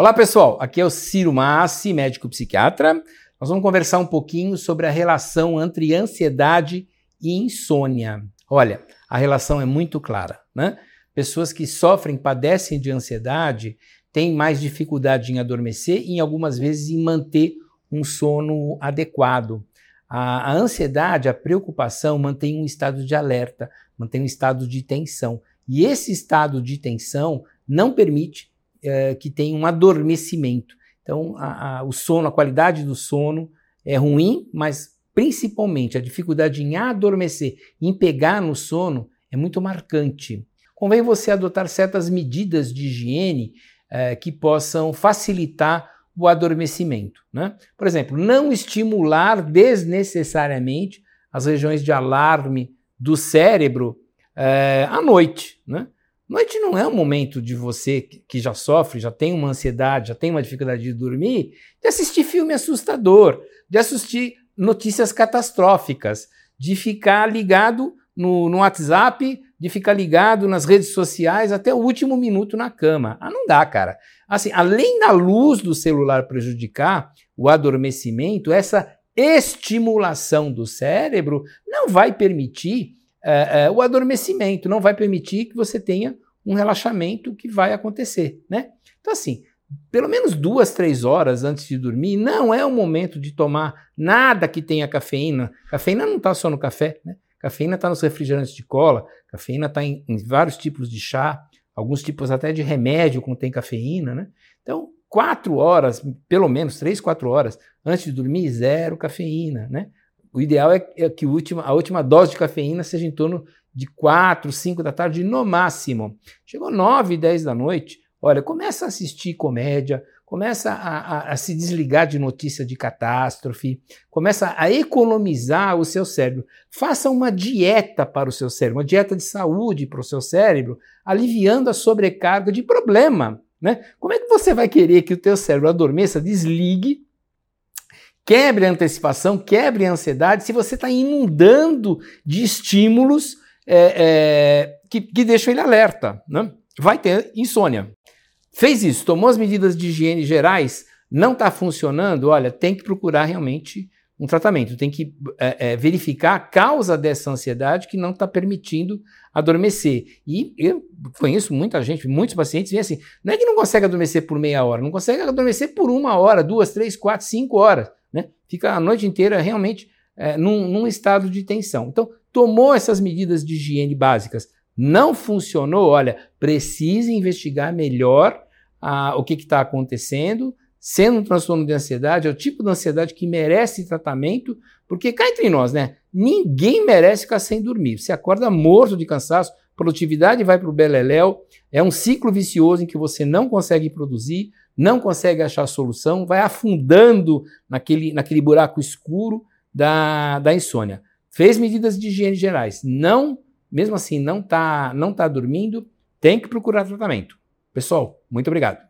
Olá pessoal, aqui é o Ciro Massi, médico psiquiatra. Nós vamos conversar um pouquinho sobre a relação entre ansiedade e insônia. Olha, a relação é muito clara, né? Pessoas que sofrem, padecem de ansiedade têm mais dificuldade em adormecer e, algumas vezes, em manter um sono adequado. A, a ansiedade, a preocupação mantém um estado de alerta, mantém um estado de tensão. E esse estado de tensão não permite é, que tem um adormecimento. Então, a, a, o sono, a qualidade do sono é ruim, mas principalmente a dificuldade em adormecer, em pegar no sono, é muito marcante. Convém você adotar certas medidas de higiene é, que possam facilitar o adormecimento. Né? Por exemplo, não estimular desnecessariamente as regiões de alarme do cérebro é, à noite. Né? Noite não é um momento de você que já sofre, já tem uma ansiedade, já tem uma dificuldade de dormir, de assistir filme assustador, de assistir notícias catastróficas, de ficar ligado no, no WhatsApp, de ficar ligado nas redes sociais até o último minuto na cama. Ah, não dá, cara. Assim, além da luz do celular prejudicar o adormecimento, essa estimulação do cérebro não vai permitir é, é, o adormecimento, não vai permitir que você tenha um relaxamento que vai acontecer, né? Então, assim, pelo menos duas, três horas antes de dormir, não é o momento de tomar nada que tenha cafeína. Cafeína não está só no café, né? Cafeína está nos refrigerantes de cola, cafeína está em, em, vários tipos de chá, alguns tipos até de remédio contém cafeína, né? Então, quatro horas, pelo menos três, quatro horas antes de dormir, zero cafeína, né? O ideal é, é que última, a última dose de cafeína seja em torno de 4, 5 da tarde no máximo. Chegou 9, 10 da noite, olha, começa a assistir comédia, começa a, a, a, se desligar de notícia de catástrofe, começa a economizar o seu cérebro. Faça uma dieta para o seu cérebro, uma dieta de saúde para o seu cérebro, aliviando a sobrecarga de problema. Né? Como é que você vai querer que o teu cérebro adormeça, desligue Quebre a antecipação, quebre a ansiedade se você está inundando de estímulos é, é, que, que deixam ele alerta. Né? Vai ter insônia. Fez isso, tomou as medidas de higiene gerais, não está funcionando, olha, tem que procurar realmente um tratamento, tem que é, é, verificar a causa dessa ansiedade que não está permitindo adormecer. E eu conheço muita gente, muitos pacientes vêm assim, não é que não consegue adormecer por meia hora, não consegue adormecer por uma hora, duas, três, quatro, cinco horas né? Fica a noite inteira realmente é, num, num estado de tensão. Então, tomou essas medidas de higiene básicas, não funcionou, olha, precisa investigar melhor o que está acontecendo. Sendo um transtorno de ansiedade, é o tipo de ansiedade que merece tratamento, porque cá entre nós, né? Ninguém merece ficar sem dormir. Você acorda morto de cansaço, produtividade vai para o beleléu, é um ciclo vicioso em que você não consegue produzir, não consegue achar solução, vai afundando naquele, naquele buraco escuro da, da insônia. Fez medidas de higiene gerais, não, mesmo assim, não está não tá dormindo, tem que procurar tratamento. Pessoal, muito obrigado.